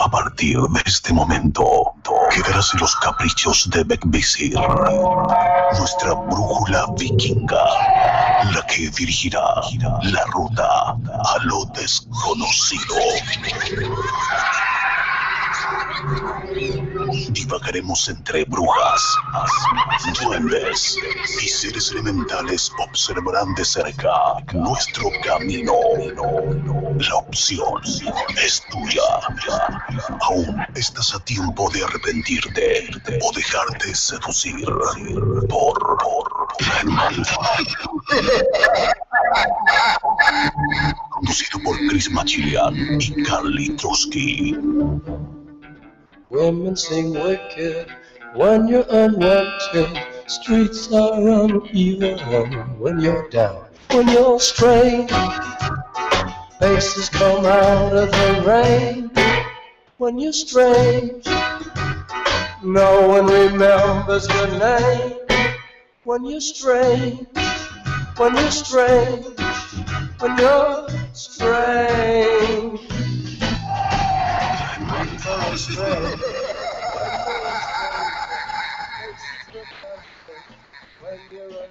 A partir de este momento, quedarás en los caprichos de Beckvisir, nuestra brújula vikinga, la que dirigirá la ruta a lo desconocido. Divagaremos entre brujas, duendes y seres elementales observarán de cerca nuestro camino. La opción es tuya. Aún estás a tiempo de arrepentirte o dejarte seducir por, por el mal. Conducido por Chris Machilian y Carly Trotsky. Women sing wicked when you're unwanted. Streets are uneven when you're down. When you're strange, faces come out of the rain. When you're strange, no one remembers your name. When you're strange, when you're strange, when you're strange.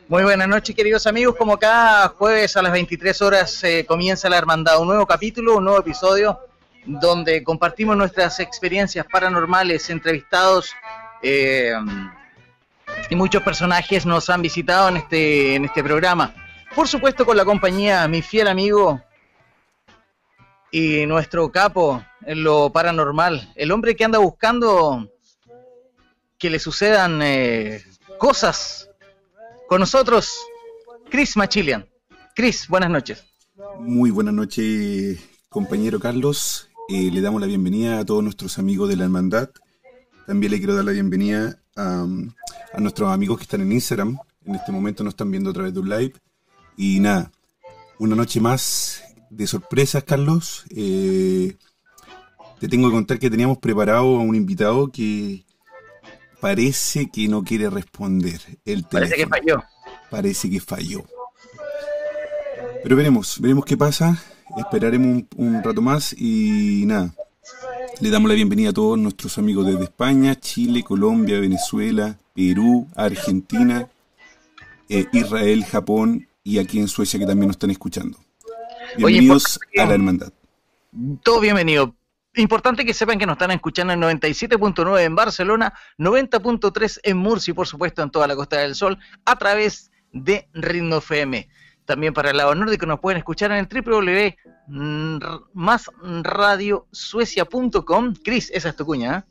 Muy buenas noches, queridos amigos. Como cada jueves a las 23 horas eh, comienza la Hermandad, un nuevo capítulo, un nuevo episodio, donde compartimos nuestras experiencias paranormales, entrevistados eh, y muchos personajes nos han visitado en este, en este programa. Por supuesto, con la compañía, mi fiel amigo y nuestro capo en lo paranormal, el hombre que anda buscando que le sucedan eh, cosas con nosotros, Chris Machilian. Chris, buenas noches. Muy buenas noches, compañero Carlos. Eh, le damos la bienvenida a todos nuestros amigos de la hermandad. También le quiero dar la bienvenida a, a nuestros amigos que están en Instagram. En este momento nos están viendo a través de un live. Y nada, una noche más de sorpresas, Carlos. Eh, te tengo que contar que teníamos preparado a un invitado que parece que no quiere responder el Parece que falló. Parece que falló. Pero veremos, veremos qué pasa. Esperaremos un, un rato más y nada. Le damos la bienvenida a todos nuestros amigos desde España, Chile, Colombia, Venezuela, Perú, Argentina, eh, Israel, Japón y aquí en Suecia que también nos están escuchando. Bienvenidos Oye, a la hermandad. Todo bienvenido. Importante que sepan que nos están escuchando en 97.9 en Barcelona, 90.3 en Murcia y por supuesto en toda la Costa del Sol a través de Ritmo FM. También para el lado nórdico nos pueden escuchar en el www.másradiosuecia.com. Cris, esa es tu cuña, ¿eh?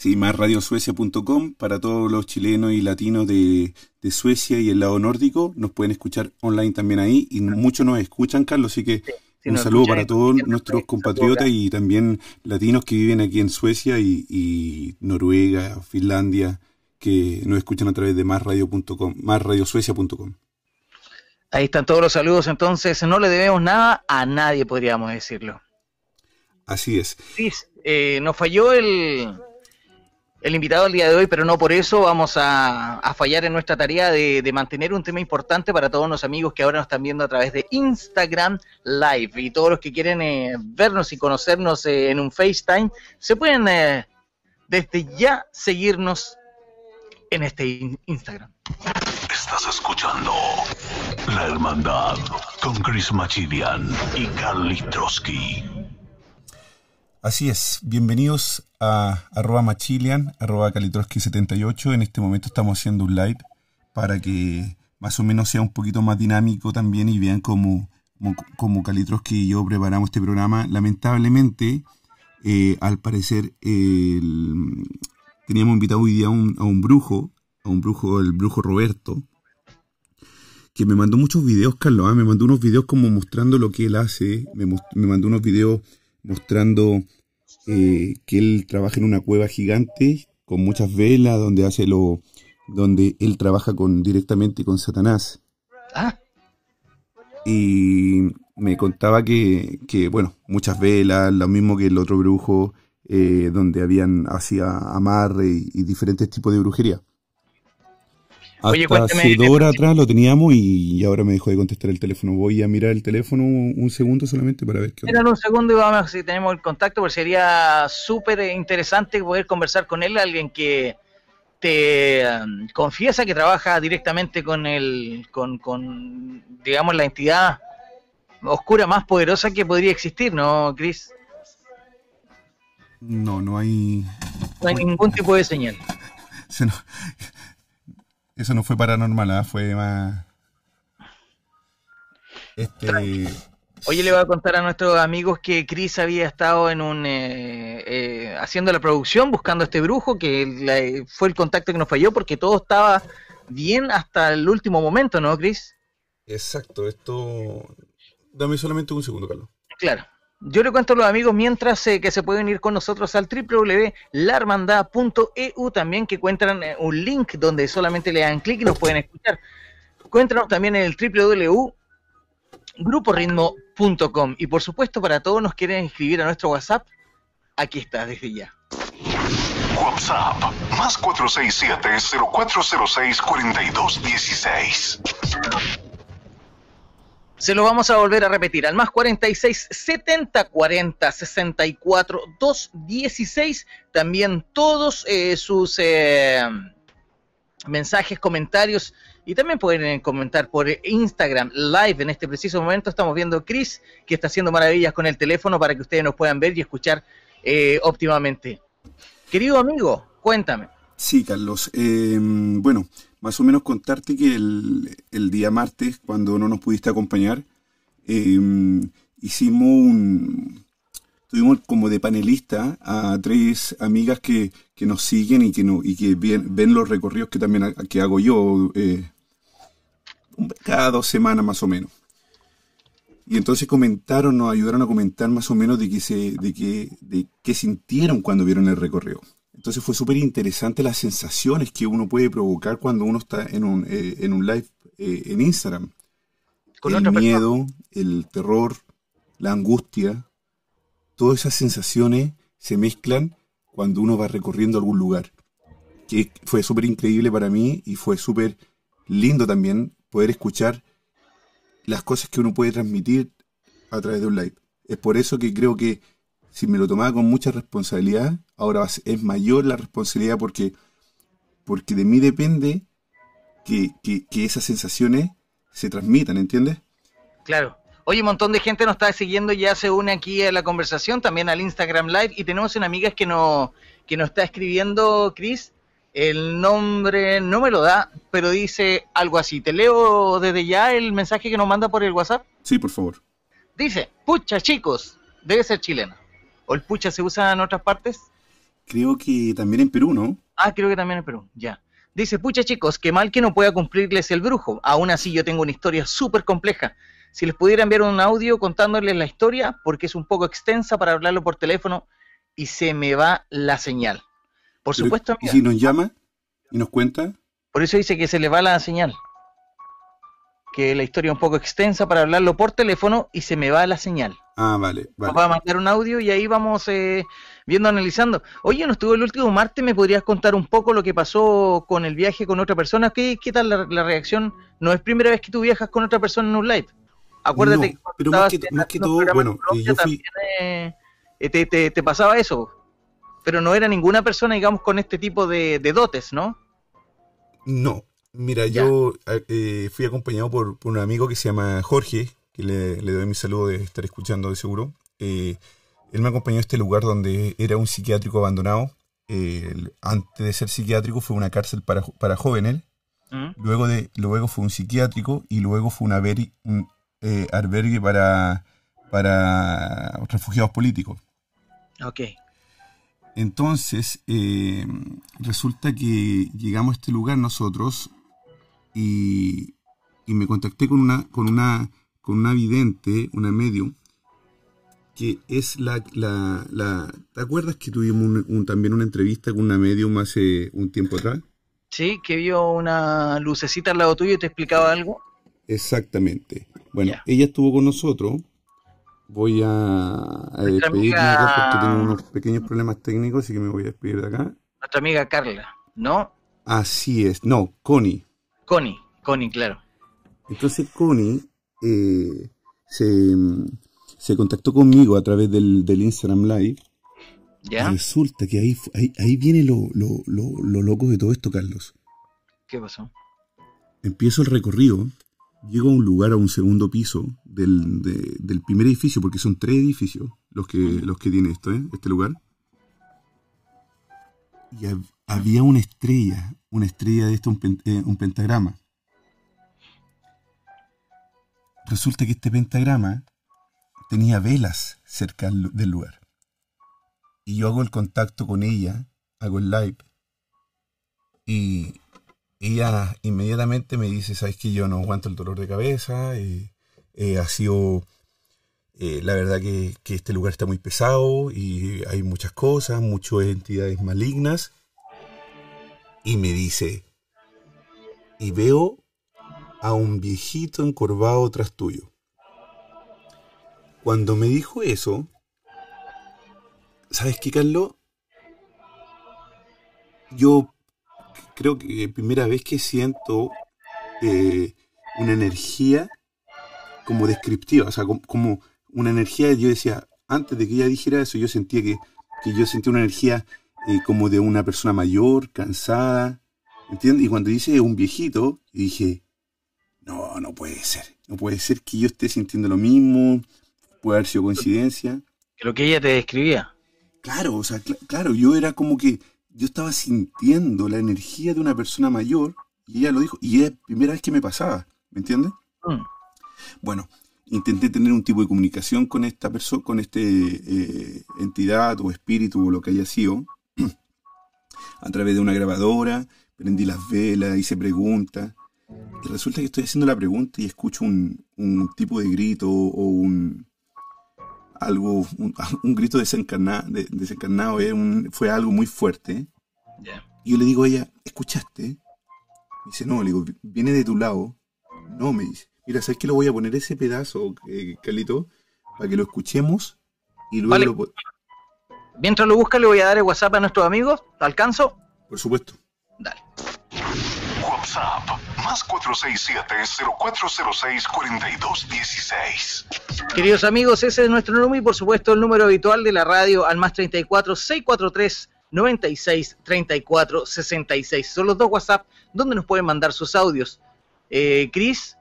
Sí, más radiosuecia.com para todos los chilenos y latinos de, de, Suecia y el lado nórdico. Nos pueden escuchar online también ahí y muchos nos escuchan, Carlos, así que sí, un saludo para todos nuestros compatriotas y también latinos que viven aquí en Suecia y, y Noruega, Finlandia, que nos escuchan a través de másradio.com, másradiosuecia.com. Ahí están todos los saludos, entonces no le debemos nada a nadie, podríamos decirlo. Así es. Sí, eh, nos falló el, el invitado el día de hoy, pero no por eso vamos a, a fallar en nuestra tarea de, de, mantener un tema importante para todos los amigos que ahora nos están viendo a través de Instagram Live y todos los que quieren eh, vernos y conocernos eh, en un FaceTime, se pueden eh, desde ya seguirnos en este in Instagram. Estás escuchando La Hermandad con Chris Machidian y Carly Trotsky. Así es, bienvenidos a arroba machilian, arroba calitroski78. En este momento estamos haciendo un live para que más o menos sea un poquito más dinámico también y vean cómo, cómo, cómo Calitroski y yo preparamos este programa. Lamentablemente, eh, al parecer, teníamos invitado hoy día a un, a un brujo, a un brujo, el brujo Roberto, que me mandó muchos videos, Carlos, ¿eh? me mandó unos videos como mostrando lo que él hace, me, me mandó unos videos mostrando eh, que él trabaja en una cueva gigante con muchas velas, donde hace lo, donde él trabaja con directamente con Satanás. Ah. Y me contaba que, que, bueno, muchas velas, lo mismo que el otro brujo, eh, donde habían hacía amarre y, y, diferentes tipos de brujería. Oye, cuéntame. Hace dos horas atrás lo teníamos y ahora me dejó de contestar el teléfono. Voy a mirar el teléfono un segundo solamente para ver qué Miran un segundo y vamos a ver si tenemos el contacto, porque sería súper interesante poder conversar con él, alguien que te um, confiesa que trabaja directamente con el, con, con, digamos, la entidad oscura más poderosa que podría existir, ¿no, Chris? No, no hay... No hay ningún tipo de señal. Eso no fue paranormal, ¿ah? fue más. Este. Oye, le voy a contar a nuestros amigos que Chris había estado en un eh, eh, haciendo la producción, buscando a este brujo, que fue el contacto que nos falló porque todo estaba bien hasta el último momento, ¿no, Chris? Exacto, esto... Dame solamente un segundo, Carlos. Claro. Yo le cuento a los amigos mientras eh, que se pueden ir con nosotros al www.larmandad.eu también que encuentran eh, un link donde solamente le dan clic y nos pueden escuchar. Cuéntanos también en el www.gruporitmo.com y por supuesto para todos nos quieren escribir a nuestro WhatsApp, aquí está desde ya. WhatsApp más 467 0406 4216 se lo vamos a volver a repetir al más 46 70 40 64 216. También todos eh, sus eh, mensajes, comentarios y también pueden eh, comentar por Instagram Live. En este preciso momento estamos viendo a Chris que está haciendo maravillas con el teléfono para que ustedes nos puedan ver y escuchar óptimamente. Querido amigo, cuéntame. Sí, Carlos. bueno, más o menos contarte que el, día martes, cuando no nos pudiste acompañar, em, hicimos un... Tuvimos como de panelista a tres amigas que, nos siguen y que, no, y que ven, los recorridos que también que hago yo eh, cada dos semanas más o menos. Y entonces comentaron, nos ayudaron a comentar más o menos de qué, se, de qué, de qué sintieron cuando vieron el recorrido. Entonces fue súper interesante las sensaciones que uno puede provocar cuando uno está en un, eh, en un live eh, en Instagram. el miedo, el terror, la angustia, todas esas sensaciones se mezclan cuando uno va recorriendo algún lugar. Que fue súper increíble para mí y fue súper lindo también poder escuchar las cosas que uno puede transmitir a través de un live. Es por eso que creo que si me lo tomaba con mucha responsabilidad, ahora es mayor la responsabilidad porque, porque de mí depende que, esas sensaciones se transmitan, ¿entiendes? Claro. Oye, un montón de gente nos está siguiendo, ya se une aquí a la conversación, también al Instagram Live, y tenemos una amiga que, no, que nos está escribiendo, Chris, el nombre no me lo da, pero dice algo así. ¿Te leo desde ya el mensaje que nos manda por el WhatsApp? Sí, por favor. Dice, pucha chicos, debe ser chilena. ¿O el pucha se usa en otras partes? Creo que también en Perú, ¿no? Ah, creo que también en Perú, ya. Dice, pucha chicos, qué mal que no pueda cumplirles el brujo. Aún así yo tengo una historia súper compleja. Si les pudiera enviar un audio contándoles la historia, porque es un poco extensa para hablarlo por teléfono y se me va la señal. Por supuesto. ¿Y si nos llama y nos cuenta? Por eso dice que se le va la señal. Que la historia es un poco extensa para hablarlo por teléfono y se me va la señal. Ah, vale. vale. Nos va a mandar un audio y ahí vamos eh, viendo, analizando. Oye, no estuvo el último martes, ¿me podrías contar un poco lo que pasó con el viaje con otra persona? ¿Qué, qué tal la, reacción? No es primera vez que tú viajas con otra persona en un live. Acuérdate que pero más que, todo, bueno, yo fui... Eh, te, te, pasaba eso. Pero no era ninguna persona, digamos, con este tipo de, dotes, ¿no? No. Mira, yo eh, fui acompañado por, por un amigo que se llama Jorge, que le, doy mi saludo de estar escuchando de seguro. Eh, él me acompañó a este lugar donde era un psiquiátrico abandonado. antes de ser psiquiátrico fue una cárcel para, para jóvenes. Mm. Luego, de, luego fue un psiquiátrico y luego fue un, un eh, albergue para, para refugiados políticos. Ok. Entonces, eh, resulta que llegamos a este lugar nosotros y, y me contacté con una, con una con una vidente, una medium, que es la, la, ¿te acuerdas que tuvimos también una entrevista con una medium hace un tiempo atrás? Sí, que vio una lucecita al lado tuyo y te explicaba algo. Exactamente. Bueno, ella estuvo con nosotros. Voy a, despedirme porque tengo unos pequeños problemas técnicos, así que me voy a despedir de acá. Nuestra amiga Carla, ¿no? Así es. No, Connie. Connie, Connie, claro. Entonces Connie eh, se, se, contactó conmigo a través del, del Instagram Live. ¿Ya? Resulta que ahí, ahí, ahí viene lo, lo, lo, lo loco de todo esto, Carlos. ¿Qué pasó? Empiezo el recorrido, llego a un lugar, a un segundo piso del, de, del primer edificio, porque son tres edificios los que, los que tiene esto, ¿eh? este lugar. Y hab- había una estrella, una estrella de esto, un, pen- eh, un pentagrama. Resulta que este pentagrama tenía velas cerca del lugar. Y yo hago el contacto con ella, hago el live, y ella inmediatamente me dice, sabes que yo no aguanto el dolor de cabeza, eh, eh, ha sido, eh, la verdad que, este lugar está muy pesado y hay muchas cosas, muchas entidades malignas. Y me dice, y veo a un viejito encorvado tras tuyo. Cuando me dijo eso, ¿sabes qué, Carlos? Yo creo que primera vez que siento eh, una energía como descriptiva, o sea, como una energía, yo decía, antes de que ella dijera eso, yo sentía que, que yo sentía una energía eh, como de una persona mayor, cansada, ¿entiendes? Y cuando dice un viejito, dije, no, no puede ser, no puede ser que yo esté sintiendo lo mismo, puede haber sido coincidencia. Lo que ella te describía. Claro, o sea, cl- claro, yo era como que yo estaba sintiendo la energía de una persona mayor y ella lo dijo, y es la primera vez que me pasaba, ¿me entiendes? Mm. Bueno, intenté tener un tipo de comunicación con esta persona, con este eh, entidad o espíritu o lo que haya sido, a través de una grabadora, prendí las velas, hice preguntas, y resulta que estoy haciendo la pregunta y escucho un, un tipo de grito o un algo, un, un grito desencarnado, desencarnado eh, un- fue algo muy fuerte. Y yo le digo a ella, ¿escuchaste? Me dice, no, le digo, viene de tu lado. No, me dice, mira, ¿sabes que lo voy a poner ese pedazo, eh, Carlito? Para que lo escuchemos y luego Vale. lo... po- Mientras lo busca, le voy a dar el WhatsApp a nuestros amigos. ¿Te alcanzo? Por supuesto. Dale. WhatsApp más 467-0406-4216. Queridos amigos, ese es nuestro número y por supuesto el número habitual de la radio al más 34 643 96 34 66. Son los dos WhatsApp donde nos pueden mandar sus audios. Eh, Cris,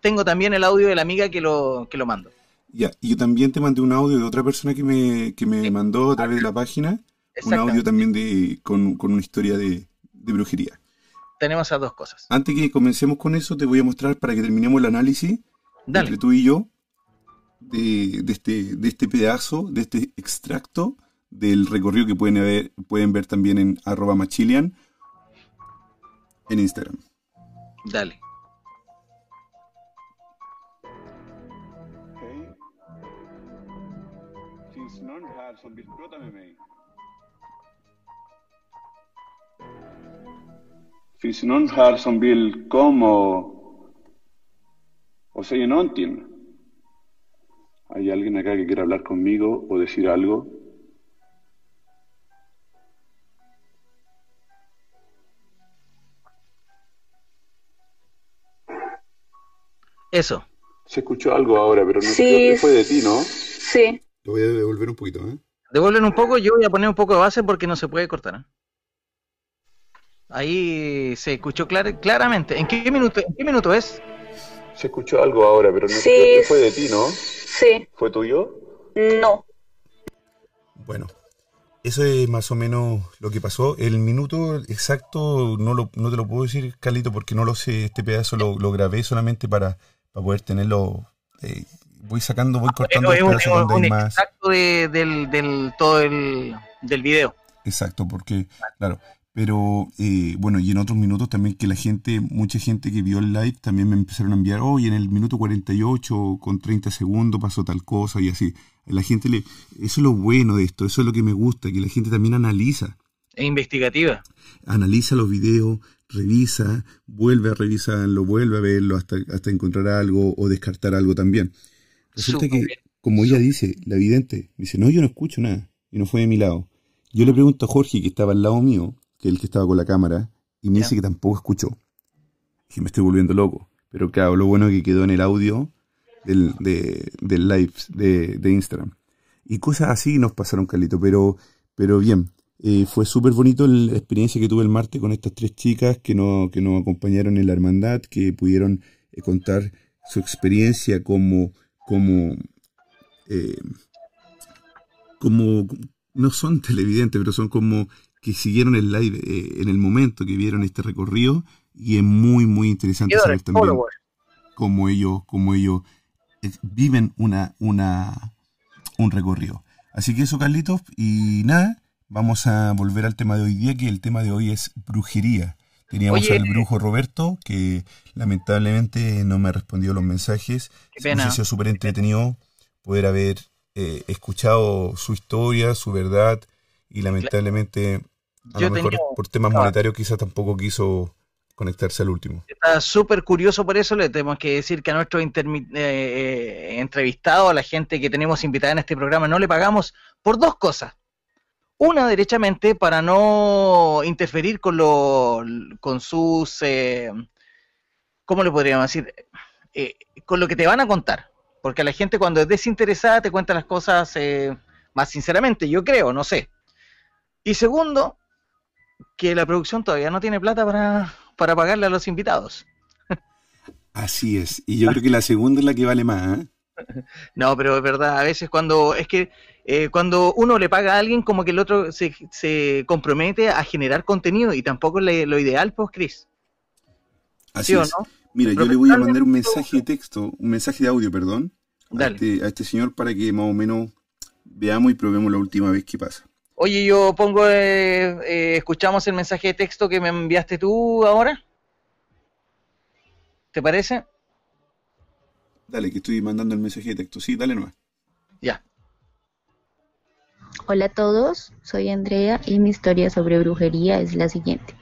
tengo también el audio de la amiga que lo, que lo mando. Ya, y yo también te mandé un audio de otra persona que me, que me mandó a través de la página, un audio también de, con, con una historia de, de brujería. Tenemos esas dos cosas. Antes que comencemos con eso, te voy a mostrar para que terminemos el análisis Dale. entre tú y yo de, de este, de este pedazo, de este extracto del recorrido que pueden, ver, pueden ver también en arroba machilian en Instagram. Dale. Komma och, och säga någonting? ¿Hay alguien acá que quiera hablar conmigo o decir algo? Eso. Se escuchó algo ahora, pero no Sí, creo que fue de ti, ¿no? Sí, Lo voy a devolver un poquito, ¿eh? Devuelven un poco, yo voy a poner un poco de base porque no se puede cortar. ¿eh? Ahí se escuchó clar- claramente. ¿En qué minuto, en qué minuto es? Se escuchó algo ahora, pero no Sí. creo que fue de ti, ¿no? sí, ¿Fue tuyo? no. Bueno, eso es más o menos lo que pasó. El minuto exacto no, lo, no te lo puedo decir, Carlito, porque no lo sé. Este pedazo lo, lo grabé solamente para, para poder tenerlo. eh, voy sacando, voy cortando Es los un, donde un hay más. extracto de- del, del todo el del video. Exacto, porque, claro, pero eh, bueno, y en otros minutos también que la gente, mucha gente que vio el live también me empezaron a enviar, oye, en el minuto 48 con 30 segundos pasó tal cosa y así. La gente le, eso es lo bueno de esto, eso es lo que me gusta, que la gente también analiza, Es investigativa. analiza los videos, revisa, vuelve a revisarlo, vuelve a verlo hasta, hasta encontrar algo o descartar algo también. Resulta que, bien. como ella dice, la vidente, dice, no, yo no escucho nada, y no fue de mi lado. Yo le pregunto a Jorge, que estaba al lado mío, que es el que estaba con la cámara, y me dice que tampoco escuchó. Y me estoy volviendo loco. Pero claro, lo bueno es que quedó en el audio del, de, del live de, de, Instagram. Y cosas así nos pasaron, Carlito, pero, pero bien. Eh, fue súper bonito la experiencia que tuve el martes con estas tres chicas que, no, que nos acompañaron en la hermandad, que pudieron eh, contar su experiencia como, como, eh, como, no son televidentes, pero son como que siguieron el live en el momento que vieron este recorrido y es muy, muy interesante saber también cómo ellos, cómo ellos viven una, una, un recorrido. Así que eso, Carlitos, y nada, vamos a volver al tema de hoy día, que el tema de hoy es brujería. Teníamos al brujo Roberto, que lamentablemente no me ha respondido los mensajes. Qué ha sido súper entretenido poder haber eh, escuchado su historia, su verdad, y lamentablemente, a lo mejor por temas monetarios, quizás tampoco quiso conectarse al último. Está súper curioso por eso, le tenemos que decir que a nuestro eh, eh, entrevistado, a la gente que tenemos invitada en este programa, no le pagamos por dos cosas. Una, derechamente, para no interferir con, lo, con sus, eh, ¿cómo le podríamos decir? con lo que te van a contar. Porque a la gente cuando es desinteresada te cuenta las cosas más sinceramente, yo creo, no sé. Y segundo, que la producción todavía no tiene plata para, para pagarle a los invitados. Así es, y yo creo que la segunda es la que vale más. ¿eh? No, pero es verdad, a veces cuando es que eh, cuando uno le paga a alguien, como que el otro se, se compromete a generar contenido y tampoco es lo ideal, pues, Chris. Así es. Mira, yo le voy a mandar un mensaje de texto, un mensaje de audio, perdón, a este, a este, señor para que más o menos veamos y probemos la última vez que pasa. Oye, yo pongo, eh, eh, escuchamos el mensaje de texto que me enviaste tú ahora. ¿Te parece? Dale, que estoy mandando el mensaje de texto. Sí, dale nomás. Ya. Hola a todos, soy Andrea y mi historia sobre brujería es la siguiente.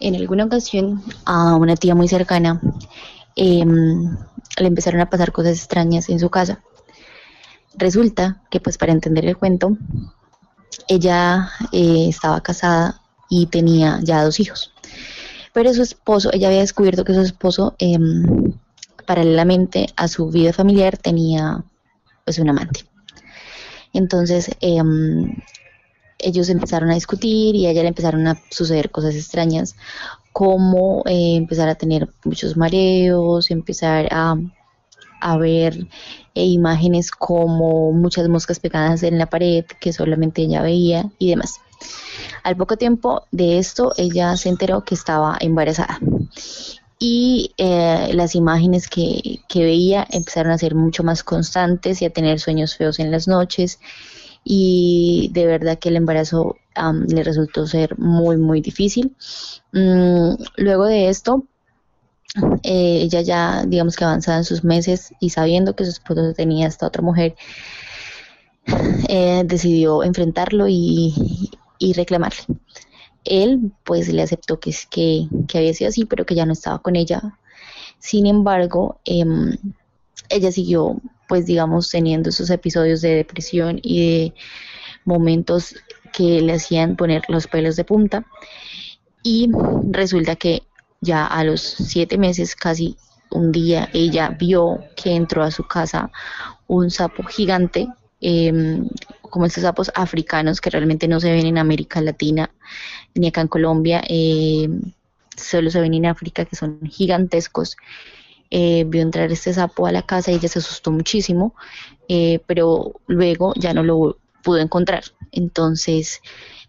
En alguna ocasión a una tía muy cercana em, le empezaron a pasar cosas extrañas en su casa. Resulta que pues para entender el cuento, ella eh, estaba casada y tenía ya dos hijos. Pero su esposo, ella había descubierto que su esposo, em, paralelamente a su vida familiar, tenía pues un amante. Entonces, em, ellos empezaron a discutir y a ella le empezaron a suceder cosas extrañas, como eh, empezar a tener muchos mareos, empezar a ver eh, imágenes como muchas moscas pegadas en la pared que solamente ella veía y demás. Al poco tiempo de esto, ella se enteró que estaba embarazada y eh, las imágenes que, veía empezaron a ser mucho más constantes y a tener sueños feos en las noches y de verdad que el embarazo le resultó ser muy muy difícil. Mm, luego de esto, eh, ella ya, digamos que avanzada en sus meses y sabiendo que su esposo tenía esta otra mujer, eh, decidió enfrentarlo y, reclamarle. Él pues le aceptó que, que, que, había sido así, pero que ya no estaba con ella. Sin embargo, em, ella siguió pues digamos teniendo esos episodios de depresión y de momentos que le hacían poner los pelos de punta. Y resulta que ya a los siete meses, casi un día, ella vio que entró a su casa un sapo gigante, em, como estos sapos africanos que realmente no se ven en América Latina ni acá en Colombia, em, solo se ven en África, que son gigantescos. Eh, vio entrar este sapo a la casa y ella se asustó muchísimo, eh, pero luego ya no lo pudo encontrar. Entonces,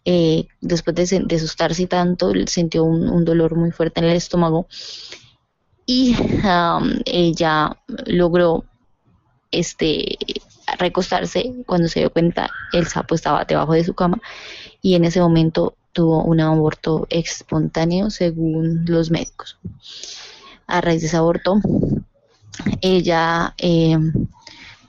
eh, después de, asustarse tanto, sintió un, dolor muy fuerte en el estómago y ella logró este recostarse cuando se dio cuenta el sapo estaba debajo de su cama y en ese momento tuvo un aborto espontáneo según los médicos. A raíz de ese aborto, ella eh,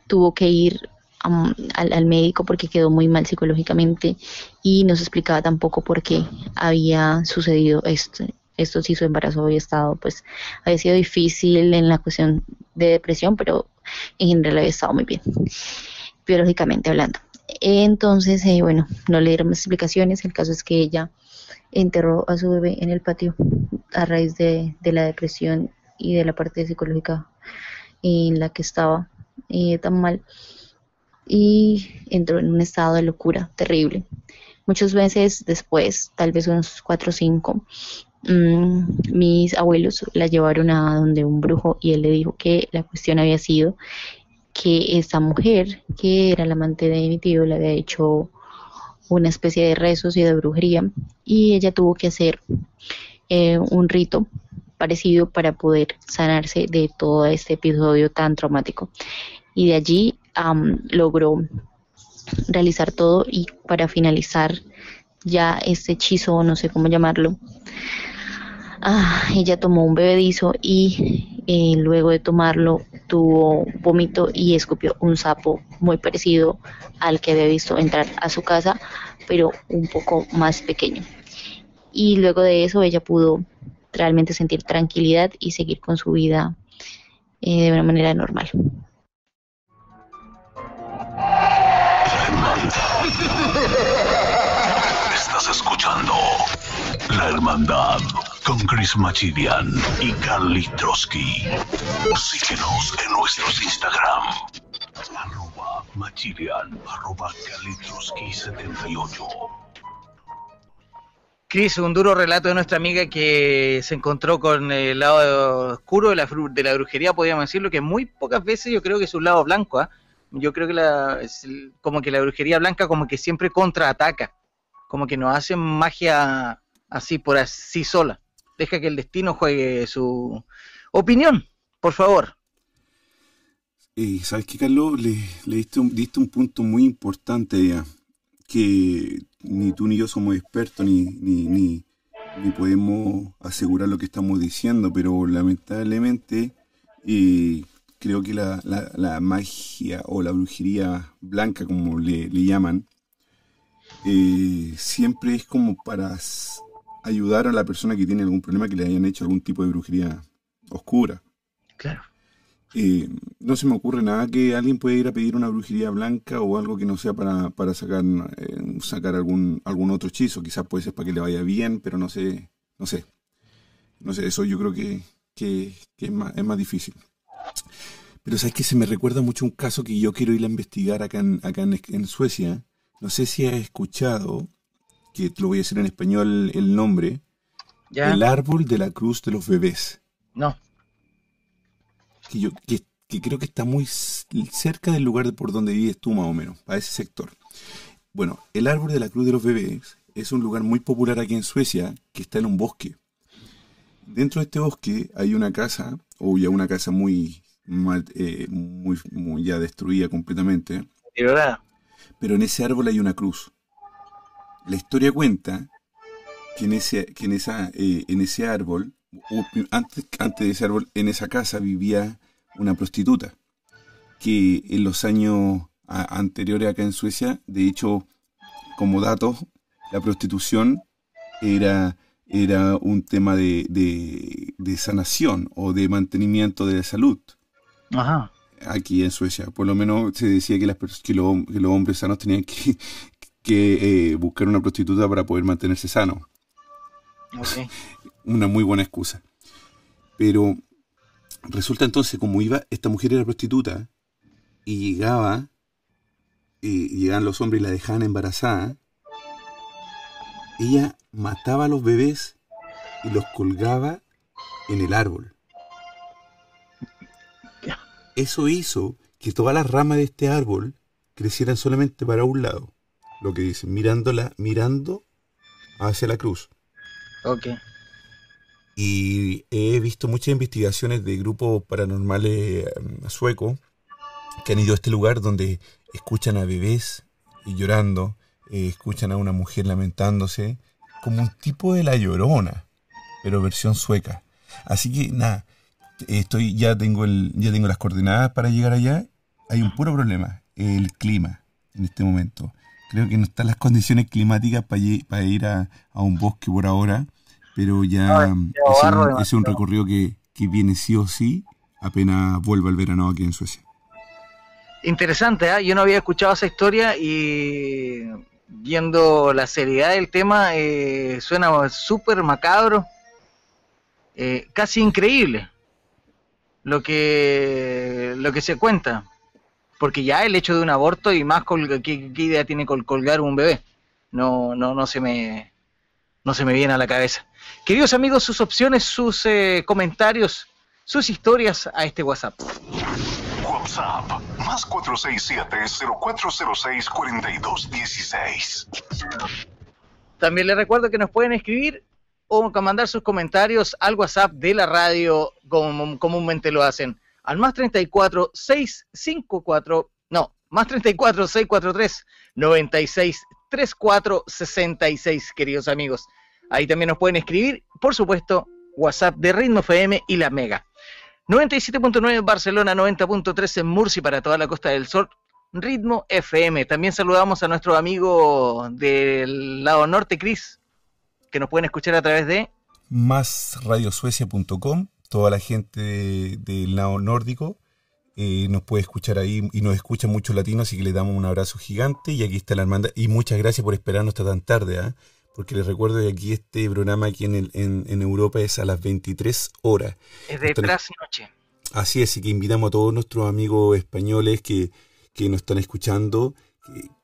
tuvo que ir al, médico porque quedó muy mal psicológicamente y no se explicaba tampoco por qué había sucedido esto. Esto sí, su embarazo había estado, pues, había sido difícil en la cuestión de depresión, pero en general había estado muy bien, biológicamente hablando. Entonces, eh, bueno, no le dieron más explicaciones. El caso es que ella enterró a su bebé en el patio a raíz de, la depresión y de la parte psicológica en la que estaba eh, tan mal y entró en un estado de locura terrible. Muchos meses después, tal vez unos cuatro o cinco, mm, mis abuelos la llevaron a donde un brujo y él le dijo que la cuestión había sido que esa mujer, que era la amante de mi tío, le había hecho una especie de rezos y de brujería y ella tuvo que hacer eh, un rito parecido para poder sanarse de todo este episodio tan traumático. Y de allí logró realizar todo y para finalizar ya este hechizo, no sé cómo llamarlo, ah, ella tomó un bebedizo y eh, luego de tomarlo tuvo vómito y escupió un sapo muy parecido al que había visto entrar a su casa, pero un poco más pequeño. Y luego de eso ella pudo realmente sentir tranquilidad y seguir con su vida eh, de una manera normal. Estás escuchando La Hermandad con Chris Machidian y Carly Trotsky. Síguenos en nuestros Instagram. Arroba Machidian, arroba Carly 78. Cris, un duro relato de nuestra amiga que se encontró con el lado oscuro de la, brujería, podríamos decirlo, que muy pocas veces yo creo que es un lado blanco. ¿ah? Yo creo que la, como que la brujería blanca como que siempre contraataca, como que no hace magia así por así sola deja que el destino juegue su opinión, por favor. Eh, ¿Sabes qué, Carlos? Le, diste, un, diste, un, punto muy importante que ni tú ni yo somos expertos, ni, ni, ni, podemos asegurar lo que estamos diciendo, pero lamentablemente eh, creo que la, la, magia o la brujería blanca, como le, le llaman, eh, siempre es como para ayudar a la persona que tiene algún problema que le hayan hecho algún tipo de brujería oscura. Claro. Eh, no se me ocurre nada que alguien pueda ir a pedir una brujería blanca o algo que no sea para, para sacar, eh, sacar algún, algún otro hechizo. Quizás puede ser para que le vaya bien, pero no sé, no sé. No sé, eso yo creo que, es, más, es más difícil. Pero sabes que se me recuerda mucho un caso que yo quiero ir a investigar acá en, acá en Suecia. No sé si has escuchado que lo voy a decir en español el nombre. El árbol de la cruz de los bebés. No. Que, yo, que, creo que está muy cerca del lugar por donde vives tú más o menos, para ese sector. Bueno, el árbol de la cruz de los bebés es un lugar muy popular aquí en Suecia que está en un bosque. Dentro de este bosque hay una casa, o ya una casa muy, eh, muy, muy ya destruida completamente. Pero en ese árbol hay una cruz. La historia cuenta que en ese, que en esa, eh, en ese árbol, antes, antes de ese árbol, en esa casa vivía una prostituta, que en los años anteriores acá en Suecia, de hecho, como dato, la prostitución era, era un tema de, de, sanación o de mantenimiento de la salud. Aquí en Suecia, por lo menos se decía que, las, que, que los hombres sanos tenían que, que eh, buscar una prostituta para poder mantenerse sano. una muy buena excusa. Pero resulta entonces, como iba, esta mujer era prostituta y llegaba, y llegaban los hombres y la dejaban embarazada, ella mataba a los bebés y los colgaba en el árbol. Eso hizo que todas las ramas de este árbol crecieran solamente para un lado lo que dice, mirándola, mirando hacia la cruz. Ok. Y he visto muchas investigaciones de grupos paranormales em, suecos que han ido a este lugar donde escuchan a bebés llorando, eh, escuchan a una mujer lamentándose, como un tipo de la llorona, pero versión sueca. Así que nada, estoy, ya tengo el, ya tengo las coordenadas para llegar allá. Hay un puro problema, el clima en este momento. Creo que no están las condiciones climáticas para, ir a, un bosque por ahora, pero ya es, un, recorrido que, viene sí o sí apenas vuelva el verano aquí en Suecia. Interesante, ¿eh? yo no había escuchado esa historia y viendo la seriedad del tema, eh, suena súper macabro, eh, casi increíble lo que, lo que se cuenta. Porque ya el hecho de un aborto y más ¿qué, idea tiene colgar un bebé? No, no, no se me no se me viene a la cabeza. Queridos amigos, sus opciones, sus eh, comentarios, sus historias a este WhatsApp. WhatsApp, más 467-0406-4216. También les recuerdo que nos pueden escribir o mandar sus comentarios al WhatsApp de la radio, como comúnmente lo hacen, al más 34 654, no, más 34 643 96 34 66, queridos amigos. Ahí también nos pueden escribir, por supuesto, WhatsApp de Ritmo FM y la Mega. 97.9 en Barcelona, 90.3 en Murcia para toda la Costa del Sol. Ritmo FM. También saludamos a nuestro amigo del lado norte, Cris, que nos pueden escuchar a través de másradiosuecia.com. Toda la gente del lado nórdico eh, nos puede escuchar ahí y nos escucha muchos latinos, así que le damos un abrazo gigante. Y aquí está la hermandad. Y muchas gracias por esperarnos hasta tan tarde, ¿ah? porque les recuerdo que aquí este programa aquí en, el, en, Europa es a las 23 horas. Es de tras noche. Así es, y que invitamos a todos nuestros amigos españoles que, que nos están escuchando.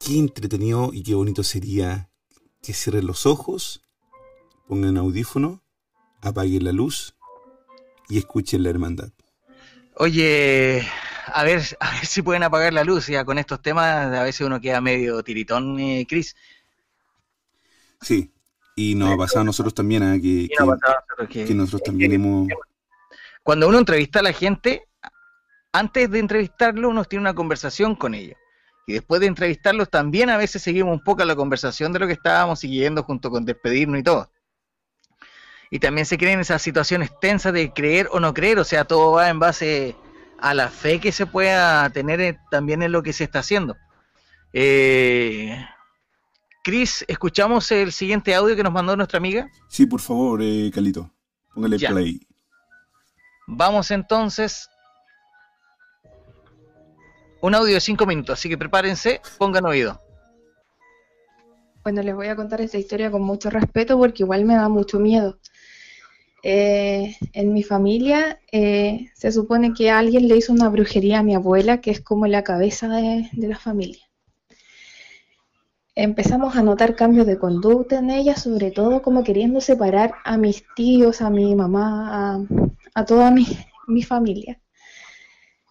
Qué entretenido y qué bonito sería que cierren los ojos, pongan audífono, apaguen la luz y escuchen la hermandad. Oye, a ver, a ver si pueden apagar la luz, ya con estos temas a veces uno queda medio tiritón, eh, Cris. Sí, y nos ha pasado a nosotros también, ¿eh? que, que, nosotros también hemos... Cuando uno entrevista a la gente, antes de entrevistarlo uno tiene una conversación con ellos. Y después de entrevistarlos también a veces seguimos un poco la conversación de lo que estábamos siguiendo junto con despedirnos y todo. Y también se creen esas situaciones tensas de creer o no creer, o sea, todo va en base a la fe que se pueda tener también en lo que se está haciendo. Eh, Cris, ¿escuchamos el siguiente audio que nos mandó nuestra amiga? Sí, por favor, eh, Calito. Póngale play. Vamos entonces. Un audio de cinco minutos, así que prepárense, pongan oído. Bueno, les voy a contar esta historia con mucho respeto porque igual me da mucho miedo. Eh, en mi familia eh, se supone que alguien le hizo una brujería a mi abuela, que es como la cabeza de la familia empezamos a notar cambios de conducta en ella, sobre todo como queriendo separar a mis tíos, a mi mamá, a, toda mi, familia.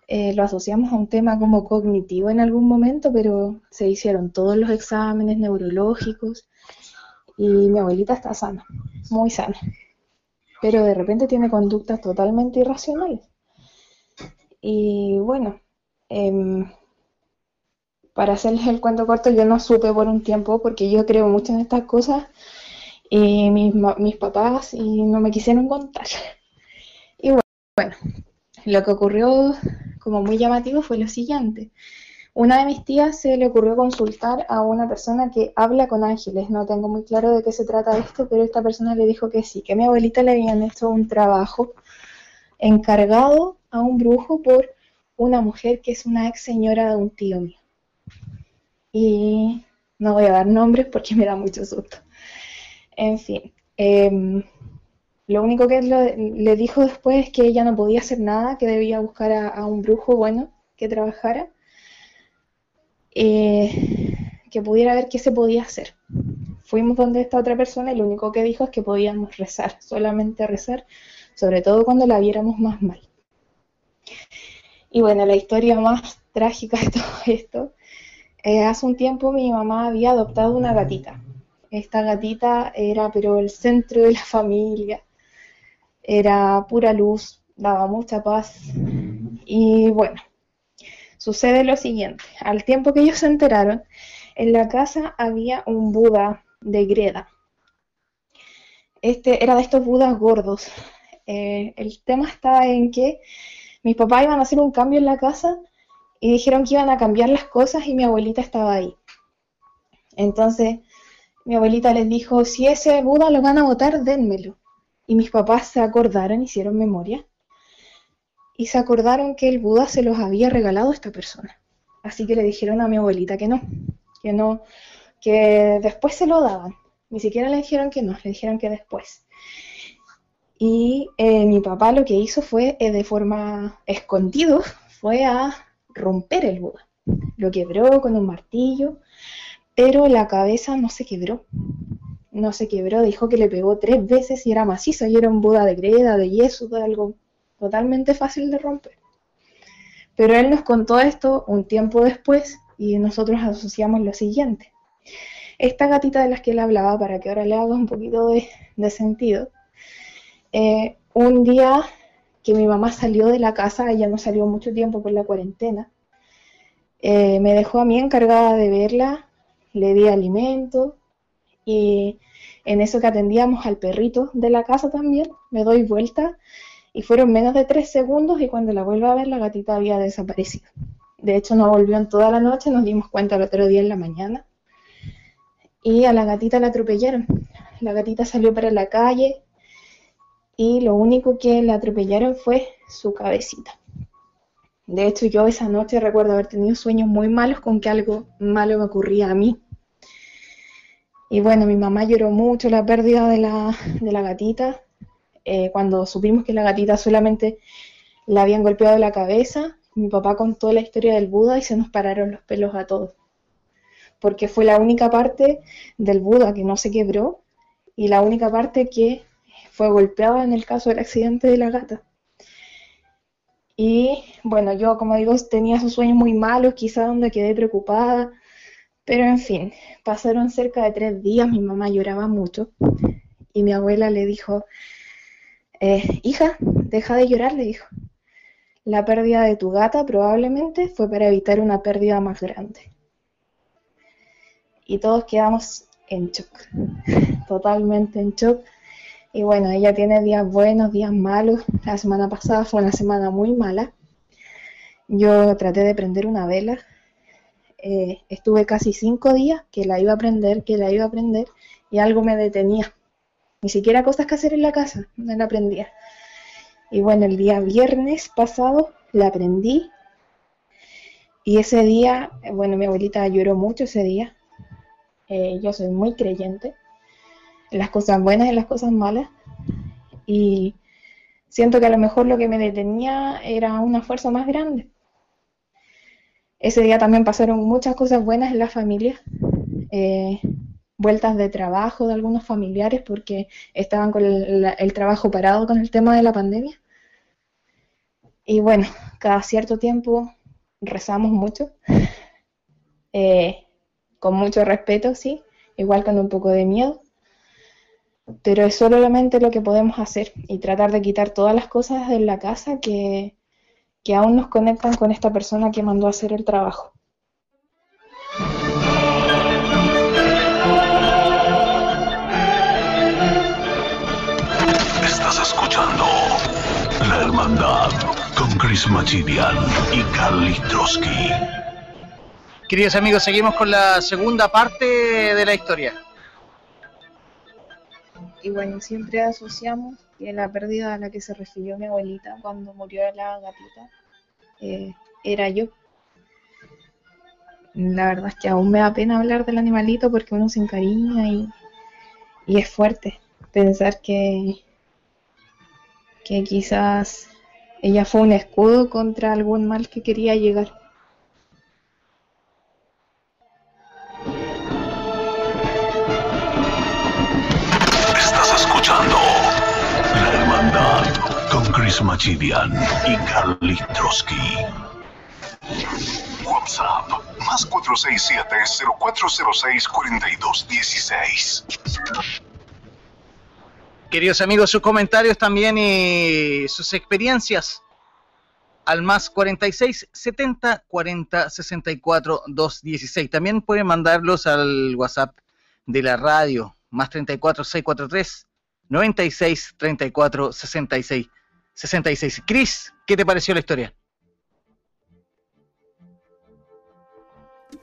Eh, lo asociamos a un tema como cognitivo en algún momento, pero se hicieron todos los exámenes neurológicos y mi abuelita está sana, muy sana, pero de repente tiene conductas totalmente irracionales. Y bueno, eh, para hacerles el cuento corto, yo no supe por un tiempo porque yo creo mucho en estas cosas y mis, mis papás y no me quisieron contar. Y bueno, lo que ocurrió como muy llamativo fue lo siguiente. Una de mis tías se le ocurrió consultar a una persona que habla con ángeles. No tengo muy claro de qué se trata esto, pero esta persona le dijo que sí, que mi abuelita le habían hecho un trabajo encargado a un brujo por una mujer que es una ex señora de un tío mío y no voy a dar nombres porque me da mucho susto. En fin, em, lo único que le dijo después es que ella no podía hacer nada, que debía buscar a, un brujo bueno que trabajara, eh, que pudiera ver qué se podía hacer. Fuimos donde esta otra persona y lo único que dijo es que podíamos rezar, solamente rezar, sobre todo cuando la viéramos más mal. Y bueno, la historia más trágica de todo esto eh, hace un tiempo mi mamá había adoptado una gatita. Esta gatita era pero el centro de la familia, era pura luz, daba mucha paz. Y bueno, sucede lo siguiente, al tiempo que ellos se enteraron, en la casa había un Buda de greda. Este era de estos Budas gordos. Eh, el tema estaba en que mis papás iban a hacer un cambio en la casa y dijeron que iban a cambiar las cosas y mi abuelita estaba ahí. Entonces mi abuelita les dijo, si ese Buda lo van a votar, dénmelo. Y mis papás se acordaron, hicieron memoria, y se acordaron que el Buda se los había regalado a esta persona. Así que le dijeron a mi abuelita que no, que no, que después se lo daban. Ni siquiera le dijeron que no, le dijeron que después. Y eh, mi papá lo que hizo fue, eh, de forma escondido, fue a romper el Buda. Lo quebró con un martillo, pero la cabeza no se quebró. No se quebró, dijo que le pegó tres veces y era macizo, y era un Buda de greda, de yeso, de algo totalmente fácil de romper. Pero él nos contó esto un tiempo después y nosotros asociamos lo siguiente. Esta gatita de las que él hablaba, para que ahora le haga un poquito de, sentido, eh, un día que mi mamá salió de la casa, ella no salió mucho tiempo por la cuarentena, eh, me dejó a mí encargada de verla, le di alimento y en eso que atendíamos al perrito de la casa también, me doy vuelta y fueron menos de tres segundos y cuando la vuelvo a ver la gatita había desaparecido. De hecho no volvió en toda la noche, nos dimos cuenta el otro día en la mañana y a la gatita la atropellaron. La gatita salió para la calle y lo único que le atropellaron fue su cabecita. De hecho, yo esa noche recuerdo haber tenido sueños muy malos con que algo malo me ocurría a mí. Y bueno, mi mamá lloró mucho la pérdida de la, gatita. Eh, cuando supimos que la gatita solamente la habían golpeado la cabeza, mi papá contó la historia del Buda y se nos pararon los pelos a todos. Porque fue la única parte del Buda que no se quebró y la única parte que fue golpeada en el caso del accidente de la gata. Y bueno, yo como digo, tenía esos sueños muy malos, quizá donde quedé preocupada, pero en fin, pasaron cerca de tres días, mi mamá lloraba mucho y mi abuela le dijo, eh, hija, deja de llorar, le dijo. La pérdida de tu gata probablemente fue para evitar una pérdida más grande. Y todos quedamos en shock, totalmente en shock y bueno, ella tiene días buenos, días malos. La semana pasada fue una semana muy mala. Yo traté de prender una vela. Eh, estuve casi cinco días que la iba a prender, que la iba a prender, y algo me detenía. Ni siquiera cosas que hacer en la casa, no la prendía. Y bueno, el día viernes pasado la prendí. Y ese día, bueno, mi abuelita lloró mucho ese día. Eh, yo soy muy creyente las cosas buenas y las cosas malas. Y siento que a lo mejor lo que me detenía era una fuerza más grande. Ese día también pasaron muchas cosas buenas en la familia. Eh, vueltas de trabajo de algunos familiares porque estaban con el, trabajo parado con el tema de la pandemia. Y bueno, cada cierto tiempo rezamos mucho, eh, con mucho respeto, sí, igual con un poco de miedo, pero es solamente lo que podemos hacer y tratar de quitar todas las cosas de la casa que, aún nos conectan con esta persona que mandó a hacer el trabajo. Hermandad con Chris Machidian y Carly Trotsky. Queridos amigos, seguimos con la segunda parte de la historia y bueno, siempre asociamos que la pérdida a la que se refirió mi abuelita cuando murió la gatita eh, era yo. La verdad es que aún me da pena hablar del animalito porque uno se encariña y, y es fuerte pensar que, que quizás ella fue un escudo contra algún mal que quería llegar. La Hermandad con Chris Machidian y Carly Trotsky. WhatsApp más 467-0406-4216. Queridos amigos, sus comentarios también y sus experiencias al más 46 70 40 64 216. También pueden mandarlos al WhatsApp de la radio, más 34 643 96 34 66 66. Cris, ¿qué te pareció la historia?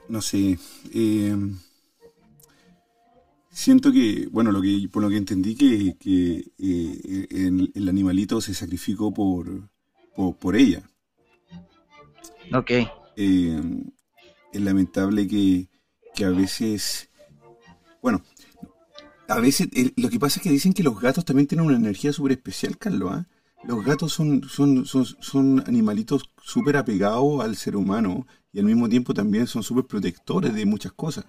No sé. Eh, siento que, bueno, lo que por lo que entendí que, que eh, el, animalito se sacrificó por, por, ella. Ok. Eh, es lamentable que, que a veces Bueno, a veces lo que pasa es que dicen que los gatos también tienen una energía súper especial, Carlos. ¿ah? Los gatos son, son, son, son animalitos súper apegados al ser humano y al mismo tiempo también son súper protectores de muchas cosas.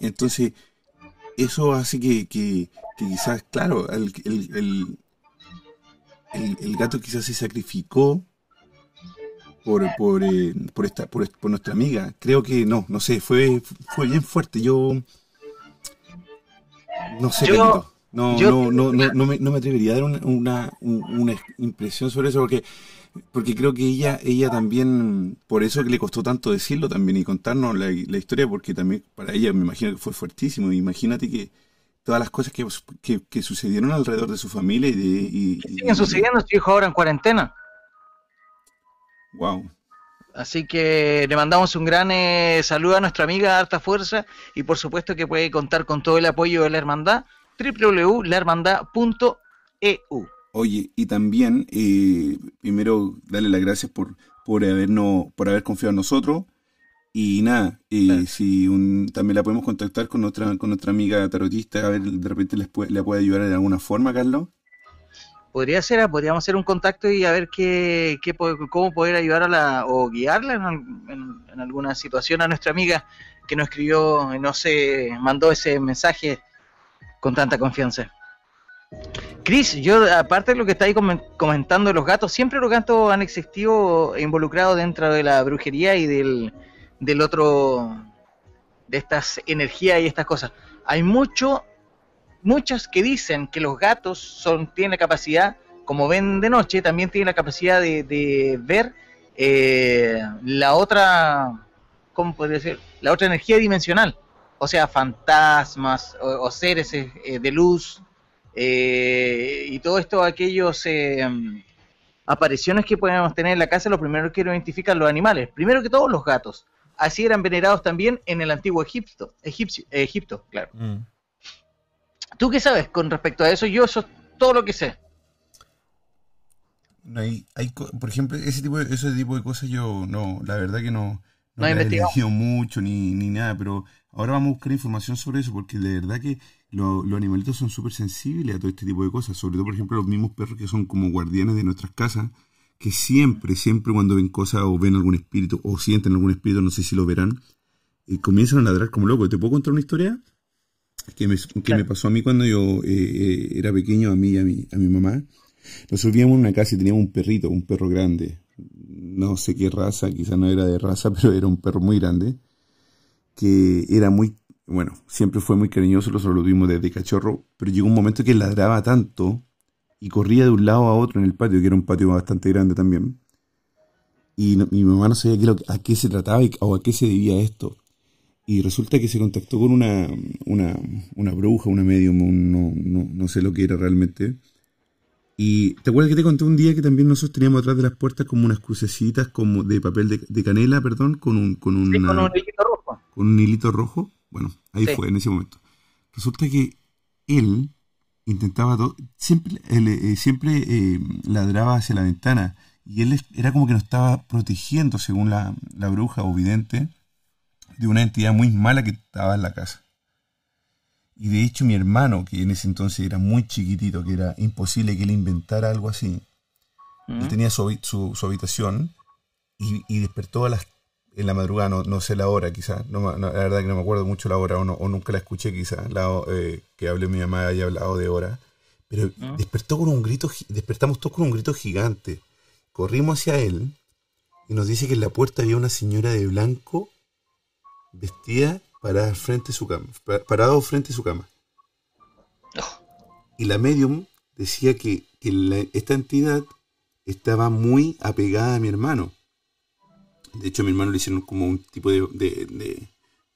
Entonces, eso hace que, que, quizás, claro, el, el, el, gato quizás se sacrificó por, por, eh, por, esta, por, por, nuestra amiga. Creo que no, no sé, fue, fue bien fuerte. Yo no sé, no, no, no, no, no, me, no me atrevería a dar una, una, una, impresión sobre eso porque, porque creo que ella, ella también, por eso que le costó tanto decirlo también y contarnos la, la historia, porque también para ella me imagino que fue fuertísimo. Imagínate que todas las cosas que, que, sucedieron alrededor de su familia y de... Y, siguen sucediendo, su hijo ahora en cuarentena. Wow. Así que le mandamos un gran eh, saludo a nuestra amiga Harta Fuerza y por supuesto que puede contar con todo el apoyo de la hermandad www.lahermandad.eu. Oye, y también eh, primero darle las gracias por, por, habernos, por haber confiado en nosotros, y nada, y si un, también la podemos contactar con nuestra, con nuestra amiga tarotista, a ver, de repente les puede, le puede ayudar de alguna forma, Carlos. Podría ser, ah, podríamos hacer un contacto y a ver qué, qué cómo poder ayudar a la, o guiarla en, alguna situación a nuestra amiga que nos escribió, no sé, mandó ese mensaje con tanta confianza. Cris, yo aparte de lo que está ahí comentando de los gatos, siempre los gatos han existido involucrados dentro de la brujería y del, del otro, de estas energías y estas cosas. Hay mucho, muchas que dicen que los gatos son, tienen la capacidad, como ven de noche, también tienen la capacidad de, ver eh, la otra, ¿cómo podría decir? La otra energía dimensional. O sea, fantasmas o, seres eh, de luz eh, y todo esto, aquellos apariciones que podemos tener en la casa, lo primero que identifican los animales. Primero que todo, los gatos así eran venerados también en el antiguo Egipto, Egipto, claro. Mm. ¿Tú qué sabes con respecto a eso? Yo eso es todo lo que sé. No hay, hay, por ejemplo, ese tipo de, ese tipo de cosas yo no, la verdad que no, no, he investigado mucho ni, ni, nada, pero ahora vamos a buscar información sobre eso porque de verdad que los animalitos son súper sensibles a todo este tipo de cosas, sobre todo por ejemplo los mismos perros que son como guardianes de nuestras casas, que siempre, siempre cuando ven cosas o ven algún espíritu o sienten algún espíritu, no sé si lo verán, eh, comienzan a ladrar como locos. ¿Te puedo contar una historia? Que me, que me pasó a mí cuando yo eh, eh, era pequeño, a mí y a mi, a mi mamá. Nos subíamos en una casa y teníamos un perrito, un perro grande. No sé qué raza, quizás no era de raza, pero era un perro muy grande. Que era muy, bueno, siempre fue muy cariñoso, lo tuvimos desde cachorro, pero llegó un momento que ladraba tanto y corría de un lado a otro en el patio, que era un patio bastante grande también. Y mi mamá no sabía a qué se trataba o a qué se debía esto. Y resulta que se contactó con una, una, una bruja, una medium, no, no, no, sé lo que era realmente. Y te acuerdas que te conté un día que también nosotros teníamos atrás de las puertas como unas crucecitas como de papel de, canela, perdón, con un, con, un hilito rojo. Con un hilito rojo. Bueno, ahí fue en ese momento. Resulta que él intentaba todo, siempre, eh, siempre eh, ladraba hacia la ventana y él era como que nos estaba protegiendo, según la, bruja o vidente, de una entidad muy mala que estaba en la casa. Y de hecho mi hermano, que en ese entonces era muy chiquitito, que era imposible que él inventara algo así, él mm. tenía su, su, habitación y, y, despertó a las en la madrugada, no, sé la hora quizás, no, la verdad que no me acuerdo mucho la hora o, o nunca la escuché quizás, eh, que hable mi mamá haya hablado de hora, pero ah. despertó con un grito, despertamos todos con un grito gigante, corrimos hacia él y nos dice que en la puerta había una señora de blanco vestida parada frente a su cama, parado frente a su cama. Y la medium decía que, esta entidad estaba muy apegada a mi hermano de hecho, a mi hermano le hicieron como un tipo de,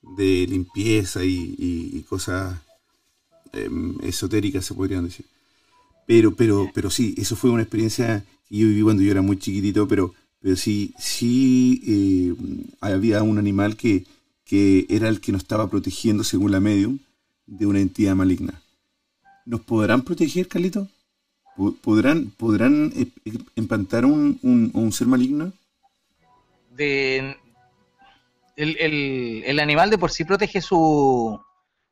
de, limpieza y, cosas em, esotéricas, se podrían decir. Pero, pero, pero sí, eso fue una experiencia que yo viví cuando yo era muy chiquitito, pero, pero sí, sí eh, había un animal que, que era el que nos estaba protegiendo, según la medium, de una entidad maligna. ¿Nos podrán proteger, Carlito? ¿Podrán, podrán eh, empantar un, un, un ser maligno? De el, el, animal de por sí protege su,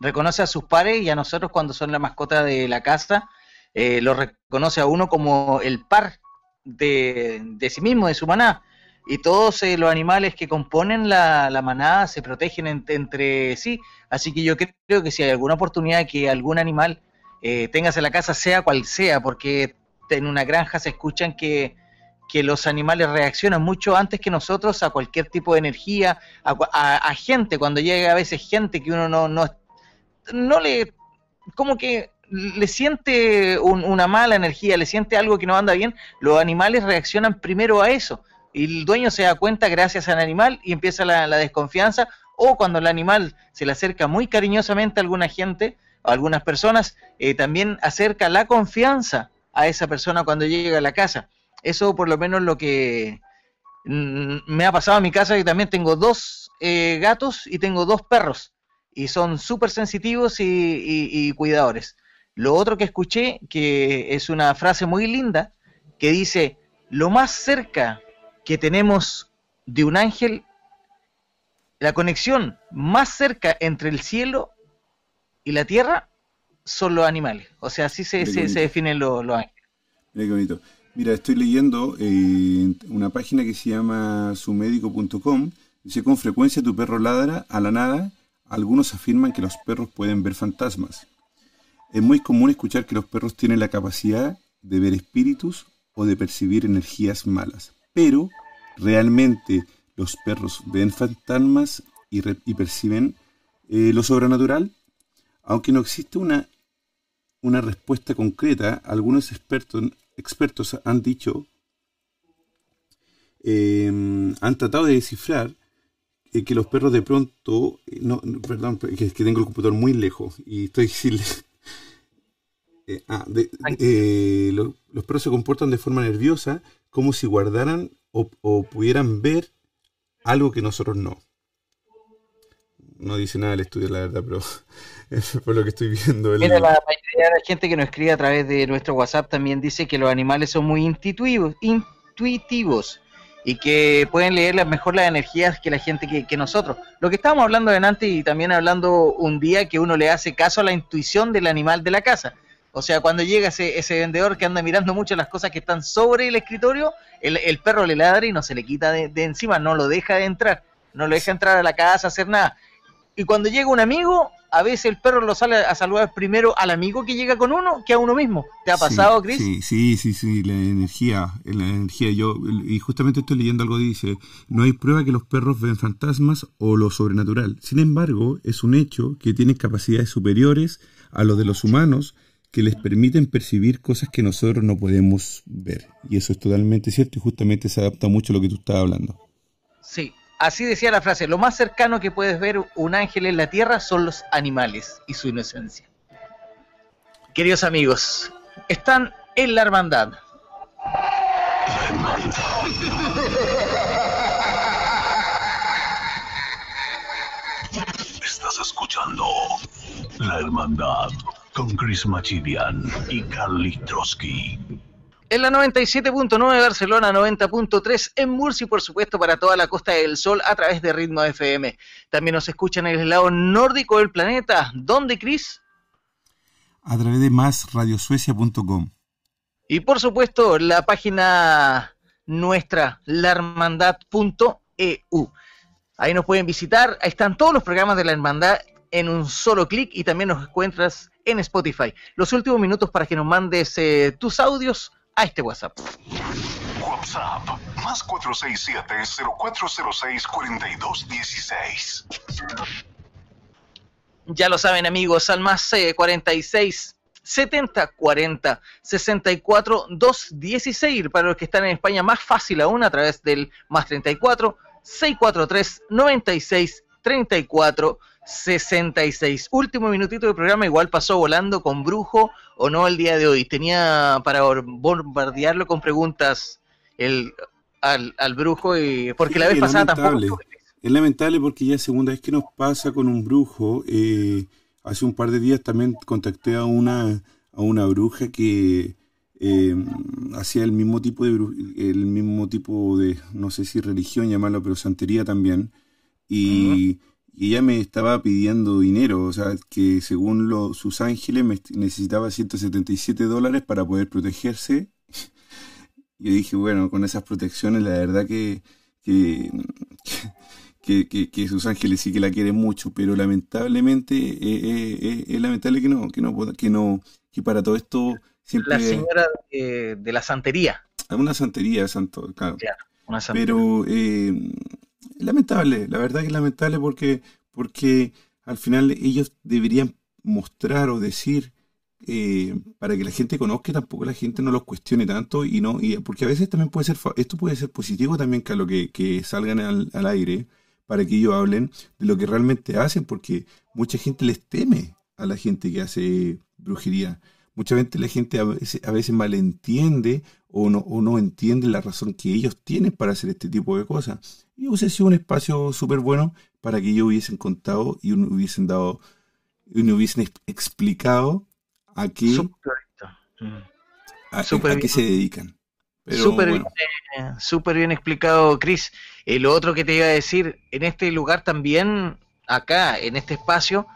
reconoce a sus pares y a nosotros cuando son la mascota de la casa, eh, lo reconoce a uno como el par de, de sí mismo, de su manada. Y todos eh, los animales que componen la, la manada se protegen en- entre sí. Así que yo creo que si hay alguna oportunidad que algún animal eh, tengas en la casa, sea cual sea, porque en una granja se escuchan que, que los animales reaccionan mucho antes que nosotros a cualquier tipo de energía, a, a- a gente, cuando llega a veces gente que uno no, no, no le, como que le siente un- una mala energía, le siente algo que no anda bien, los animales reaccionan primero a eso. Y el dueño se da cuenta gracias al animal y empieza la, la desconfianza. O cuando el animal se le acerca muy cariñosamente a alguna gente, a algunas personas, eh, también acerca la confianza a esa persona cuando llega a la casa. Eso por lo menos lo que mm, me ha pasado en mi casa, que también tengo dos eh, gatos y tengo dos perros y son súper sensitivos y, y- y cuidadores. Lo otro que escuché, que es una frase muy linda, que dice, lo más cerca que tenemos de un ángel, la conexión más cerca entre el cielo y la tierra son los animales. O sea, así se, se, definen los, los ángeles. Mira qué bonito. Mira, estoy leyendo eh, una página que se llama sumedico.com. Dice, con frecuencia tu perro ladra a la nada. Algunos afirman que los perros pueden ver fantasmas. Es muy común escuchar que los perros tienen la capacidad de ver espíritus o de percibir energías malas. Pero realmente los perros ven fantasmas y perciben eh, lo sobrenatural. Aunque no existe una una respuesta concreta, algunos expertos, expertos han dicho, eh, han tratado de descifrar eh, que los perros de pronto, eh, no, perdón, que, es que tengo el computador muy lejos y estoy sin... Eh, ah, de- de- eh, lo- los perros se comportan de forma nerviosa como si guardaran o, o pudieran ver algo que nosotros no. No dice nada el estudio, la verdad, pero por lo que estoy viendo. Mira, la mayoría de la gente que nos escribe a través de nuestro WhatsApp también dice que los animales son muy intuitivos, intuitivos y que pueden leer mejor las energías que la gente que, que nosotros. Lo que estábamos hablando delante y también hablando un día que uno le hace caso a la intuición del animal de la casa. O sea, cuando llega ese, ese vendedor que anda mirando mucho las cosas que están sobre el escritorio, el, el perro le ladra y no se le quita de, de encima, no lo deja de entrar, no lo deja entrar a la casa, hacer nada. Y cuando llega un amigo, a veces el perro lo sale a saludar primero al amigo que llega con uno que a uno mismo. ¿Te ha Sí, pasado, Chris? Sí, sí, sí, sí, la energía, la energía. Yo, y justamente estoy leyendo algo que dice, no hay prueba que los perros ven fantasmas o lo sobrenatural. Sin embargo, es un hecho que tienen capacidades superiores a los de los humanos que les permiten percibir cosas que nosotros no podemos ver. Y eso es totalmente cierto y justamente se adapta mucho a lo que tú estabas hablando. Sí, así decía la frase. Lo más cercano que puedes ver un ángel en la tierra son los animales y su inocencia. Queridos amigos, están en la hermandad. Estás escuchando La Hermandad con Chris Machilian y Carly Trotsky. En la 97.9 Barcelona, 90.3 en Murcia y por supuesto para toda la Costa del Sol a través de Ritmo FM. También nos escuchan en el lado nórdico del planeta. ¿Dónde, Chris? A través de másradiosuecia.com. Y por supuesto la página nuestra, lahermandad.eu. Ahí nos pueden visitar, ahí están todos los programas de la hermandad en un solo clic y también nos encuentras en Spotify. Los últimos minutos para que nos mandes eh, tus audios a este WhatsApp. WhatsApp más 467-0406-4216. Ya lo saben amigos, al más eh, 46 70 40 64 216 para los que están en España más fácil aún a través del más 34 643 96 34 66. Último minutito del programa, igual pasó volando con Brujo o no el día de hoy. Tenía para bombardearlo con preguntas el, al, al Brujo y porque Sí, la vez pasada tampoco. lamentable. Es lamentable porque ya es segunda vez que nos pasa con un brujo. Eh, hace un par de días también contacté a una, a una bruja que eh, hacía el mismo tipo de el mismo tipo de, no sé si religión llamarlo, pero santería también. y, y ella me estaba pidiendo dinero, o sea, que según lo, sus ángeles me necesitaba 177 dólares para poder protegerse. Yo dije, bueno, con esas protecciones la verdad que, que, que, que, sus ángeles sí que la quieren mucho, pero lamentablemente eh, eh, eh, es lamentable que no, que no, que no, que para todo esto siempre... La señora de, la santería. Una santería, santo, claro. una santería. Pero lamentable, la verdad que es lamentable porque, porque al final ellos deberían mostrar o decir eh, para que la gente conozca, tampoco la gente no los cuestione tanto y no, y, porque a veces también puede ser, esto puede ser positivo también, que lo que, que salgan al, al, aire para que ellos hablen de lo que realmente hacen, porque mucha gente les teme a la gente que hace brujería. Mucha gente, la gente a veces, a veces malentiende o no, o no entiende la razón que ellos tienen para hacer este tipo de cosas. Y hubiese sido un espacio súper bueno para que ellos hubiesen contado y hubiesen dado, y hubiesen explicado a qué, a, qué se dedican. Súper bien, eh, bien, explicado, Chris. Eh, lo otro que te iba a decir, en este lugar también, acá, en este espacio,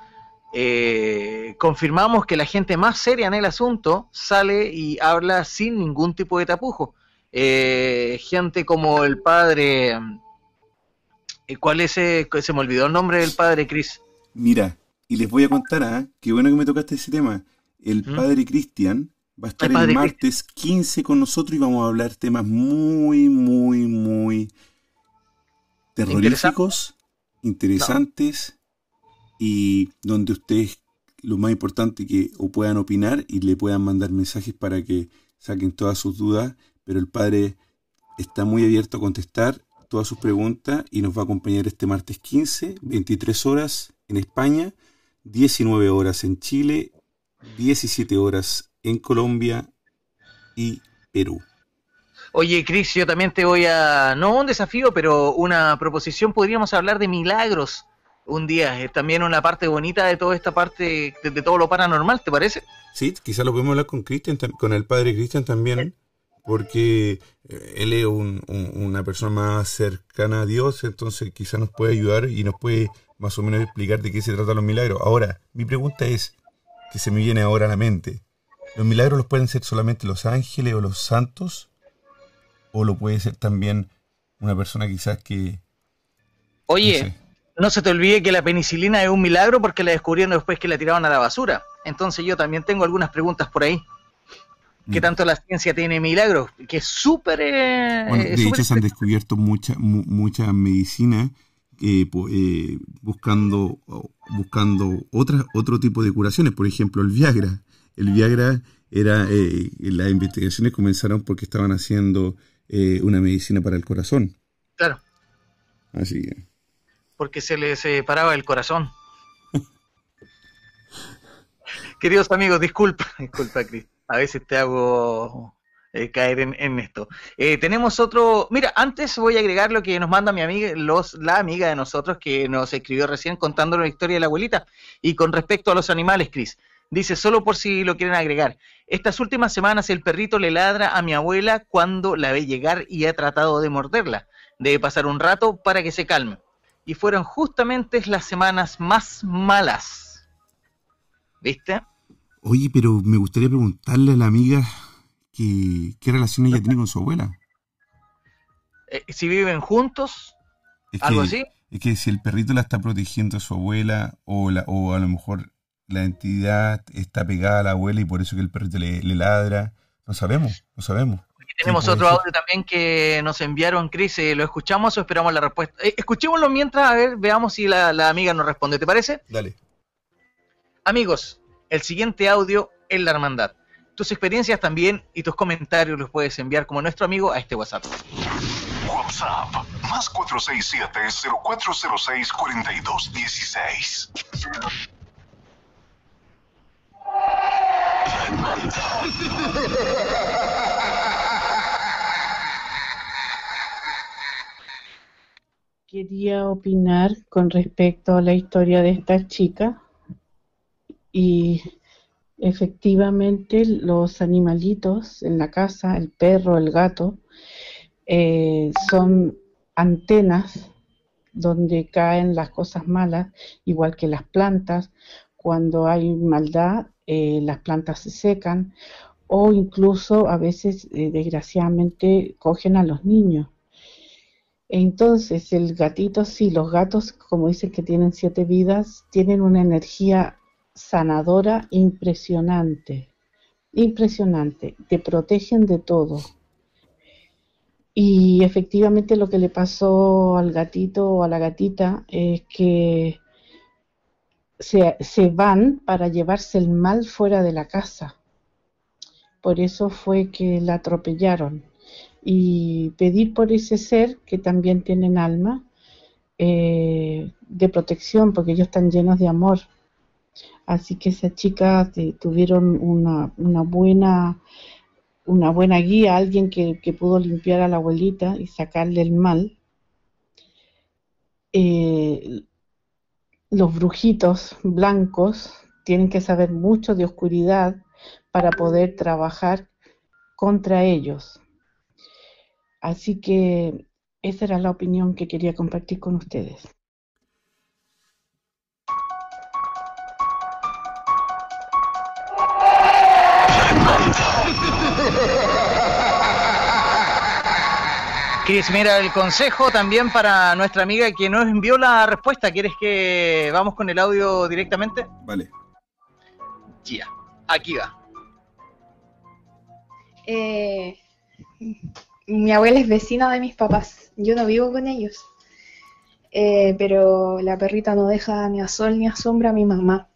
eh, confirmamos que la gente más seria en el asunto sale y habla sin ningún tipo de tapujo. Eh, gente como el padre, eh, ¿cuál es ese? Se me olvidó el nombre del padre, Cris. Mira, y les voy a contar, ¿ah? qué bueno que me tocaste ese tema. El ¿Mm? padre Cristian va a estar el, martes 15 con nosotros y vamos a hablar temas muy, muy, muy terroríficos, interesantes y donde ustedes, lo más importante, que o puedan opinar y le puedan mandar mensajes para que saquen todas sus dudas, pero el padre está muy abierto a contestar todas sus preguntas y nos va a acompañar este martes 15, 23 horas en España, 19 horas en Chile, 17 horas en Colombia y Perú. Oye, Cris, yo también te voy a, no un desafío, pero una proposición, podríamos hablar de milagros un día. Es también una parte bonita de toda esta parte, de, todo lo paranormal, ¿te parece? Sí, quizás lo podemos hablar con Cristian, con el padre Cristian también, porque eh, él es una persona más cercana a Dios, entonces quizás nos puede ayudar y nos puede más o menos explicar de qué se trata los milagros. Ahora, mi pregunta es, que se me viene ahora a la mente, ¿los milagros los pueden ser solamente los ángeles o los santos? ¿O lo puede ser también una persona quizás que... Oye, no se te olvide que la penicilina es un milagro porque la descubrieron después que la tiraban a la basura. Entonces yo también tengo algunas preguntas por ahí. ¿Qué mm. tanto la ciencia tiene milagros? Que es súper... Eh, de hecho se han descubierto mucha, mucha medicina eh, eh, buscando, buscando otras, otro tipo de curaciones. Por ejemplo, el Viagra. El Viagra era... las investigaciones comenzaron porque estaban haciendo una medicina para el corazón. Claro. Así que porque se le separaba el corazón. Queridos amigos, disculpa, disculpa, Cris. A veces te hago eh, caer en, esto. Eh, tenemos otro. Mira, antes voy a agregar lo que nos manda mi amiga, los, la amiga de nosotros que nos escribió recién contándonos la historia de la abuelita. Y con respecto a los animales, Cris. Dice, solo por si lo quieren agregar. Estas últimas semanas el perrito le ladra a mi abuela cuando la ve llegar y ha tratado de morderla. Debe pasar un rato para que se calme y fueron justamente las semanas más malas. ¿Viste? Oye, pero me gustaría preguntarle a la amiga que, qué relación ella tiene con su abuela. Eh, si viven juntos, algo así. Es que si el perrito la está protegiendo a su abuela o, la, o a lo mejor la entidad está pegada a la abuela y por eso que el perrito le, le ladra, no sabemos, no sabemos tenemos otro audio también que nos enviaron, Cris. Eh, ¿Lo escuchamos o esperamos la respuesta? Eh, escuchémoslo mientras, a ver, veamos si la, amiga nos responde. ¿Te parece? Dale. Amigos, el siguiente audio es la hermandad. Tus experiencias también y tus comentarios los puedes enviar como nuestro amigo a este WhatsApp. WhatsApp más 467-0406-4216. La hermandad. Opinar con respecto a la historia de esta chica y efectivamente los animalitos en la casa, el perro, el gato, eh, son antenas donde caen las cosas malas, igual que las plantas. Cuando hay maldad, eh, las plantas se secan o incluso a veces, eh, desgraciadamente, cogen a los niños. Entonces, el gatito, sí, los gatos, como dicen que tienen siete vidas, tienen una energía sanadora impresionante, impresionante, te protegen de todo. Y efectivamente lo que le pasó al gatito o a la gatita es que se, van para llevarse el mal fuera de la casa. Por eso fue que la atropellaron. Y pedir por ese ser que también tienen alma eh, de protección, porque ellos están llenos de amor. Así que esas chicas tuvieron una, una buena una buena guía, alguien que, pudo limpiar a la abuelita y sacarle el mal. Eh, los brujitos blancos tienen que saber mucho de oscuridad para poder trabajar contra ellos. Así que esa era la opinión que quería compartir con ustedes. Cris, mira el consejo también para nuestra amiga que nos envió la respuesta. ¿Quieres que vamos con el audio directamente? Vale. Ya, aquí va. Eh, mi abuela es vecina de mis papás. Yo no vivo con ellos. Eh, pero la perrita no deja ni a sol ni a sombra a mi mamá.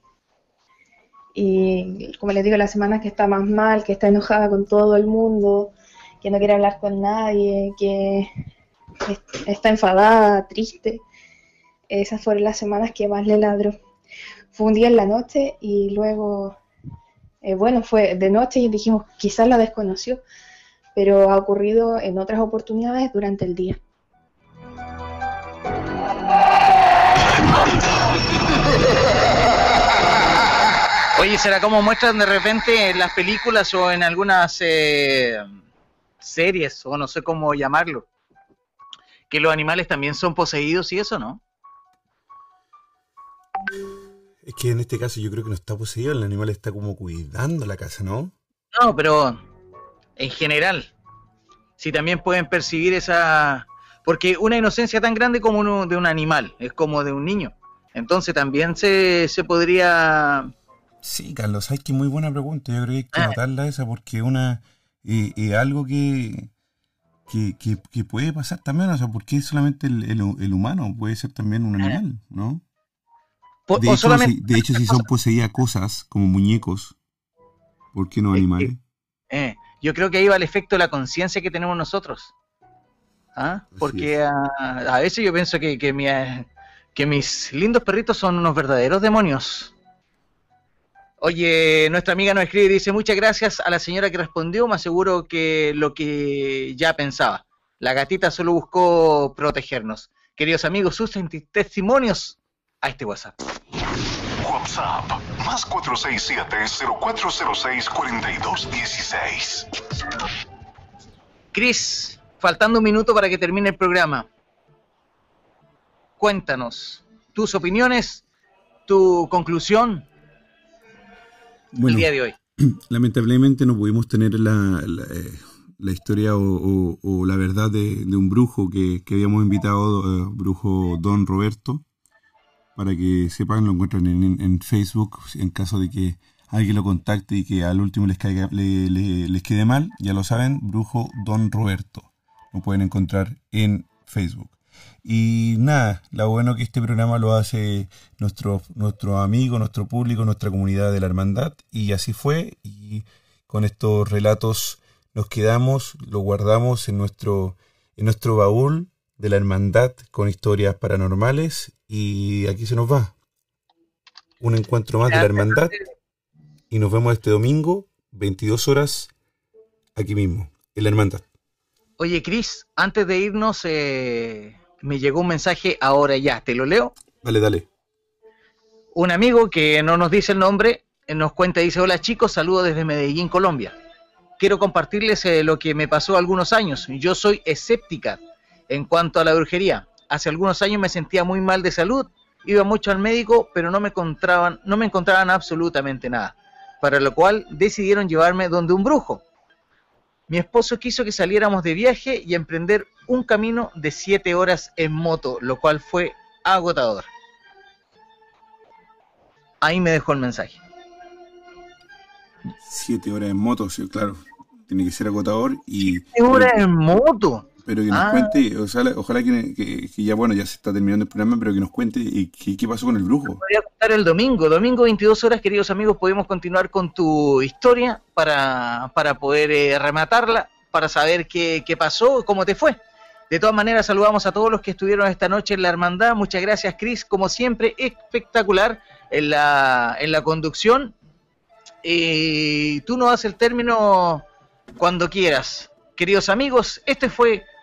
Y como les digo, la semana que está más mal, que está enojada con todo el mundo, que no quiere hablar con nadie, que está enfadada, triste. Esas fueron las semanas que más le ladro. Fue un día en la noche y luego, eh, bueno, fue de noche y dijimos, quizás la desconoció, pero ha ocurrido en otras oportunidades durante el día. Oye, ¿será como muestran de repente en las películas o en algunas eh, series, o no sé cómo llamarlo? Que los animales también son poseídos y eso, ¿no? Es que en este caso yo creo que no está poseído, el animal está como cuidando la casa, ¿no? No, pero en general, si también pueden percibir esa... Porque una inocencia tan grande como uno de un animal, es como de un niño. Entonces también se, se podría Sí, Carlos, hay que muy buena pregunta. Yo creo que hay que ah. notarla esa porque una eh, eh, algo que, que, puede pasar también, o sea, porque solamente el, humano puede ser también un ah. animal, ¿no? De, hecho, si, de hecho, si son poseídas cosas como muñecos, ¿por qué no animales? Eh, yo creo que ahí va el efecto de la conciencia que tenemos nosotros. ¿Ah? Porque a, veces yo pienso que, que, que mis lindos perritos son unos verdaderos demonios. Oye, nuestra amiga nos escribe y dice, muchas gracias a la señora que respondió, me aseguro que lo que ya pensaba. La gatita solo buscó protegernos. Queridos amigos, sus testimonios a este WhatsApp. WhatsApp, más 467-0406-4216. Cris, faltando un minuto para que termine el programa. Cuéntanos tus opiniones, tu conclusión el día de hoy. Lamentablemente no pudimos tener la, la, historia o, la verdad de, un brujo que, habíamos invitado, uh, brujo Don Roberto, para que sepan, lo encuentran en, Facebook, en caso de que alguien lo contacte y que al último les, caiga, les quede mal, ya lo saben, brujo Don Roberto. Lo pueden encontrar en Facebook. Y nada, lo bueno que este programa lo hace nuestro, nuestro amigo, nuestro público, nuestra comunidad de la hermandad. Y así fue. Y con estos relatos nos quedamos, lo guardamos en nuestro, en nuestro baúl de la hermandad con historias paranormales. Y aquí se nos va. Un encuentro más de la hermandad. Y nos vemos este domingo, 22 horas, aquí mismo, en la hermandad. Oye, Cris, antes de irnos, eh, me llegó un mensaje ahora ya, ¿te lo leo? Dale, dale. Un amigo que no nos dice el nombre eh, nos cuenta, dice, hola chicos, saludo desde Medellín, Colombia. Quiero compartirles eh, lo que me pasó algunos años. Yo soy escéptica en cuanto a la brujería. hace algunos años me sentía muy mal de salud, iba mucho al médico, pero no me encontraban, no me encontraban absolutamente nada, para lo cual decidieron llevarme donde un brujo. Mi esposo quiso que saliéramos de viaje y emprender un camino de siete horas en moto, lo cual fue agotador. Ahí me dejó el mensaje. Siete horas en moto, sí, claro. Tiene que ser agotador y... ¿Siete horas en moto? Pero que nos Ah. cuente, o sea, ojalá que, que- que ya, bueno, ya se está terminando el programa, pero que nos cuente eh, qué, qué pasó con el brujo. Voy a contar el domingo. Domingo 22 horas, queridos amigos, podemos continuar con tu historia para, para poder eh, rematarla, para saber qué, qué pasó, cómo te fue. De todas maneras, saludamos a todos los que estuvieron esta noche en la hermandad. Muchas gracias, Chris. Como siempre, espectacular en la, en la conducción. Y tú nos das el término cuando quieras. Queridos amigos, este fue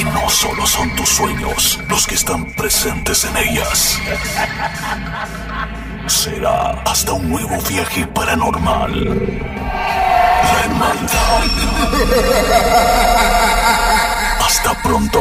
que no solo son tus sueños los que están presentes en ellas. Será hasta un nuevo viaje paranormal. La hermandad. Hasta pronto.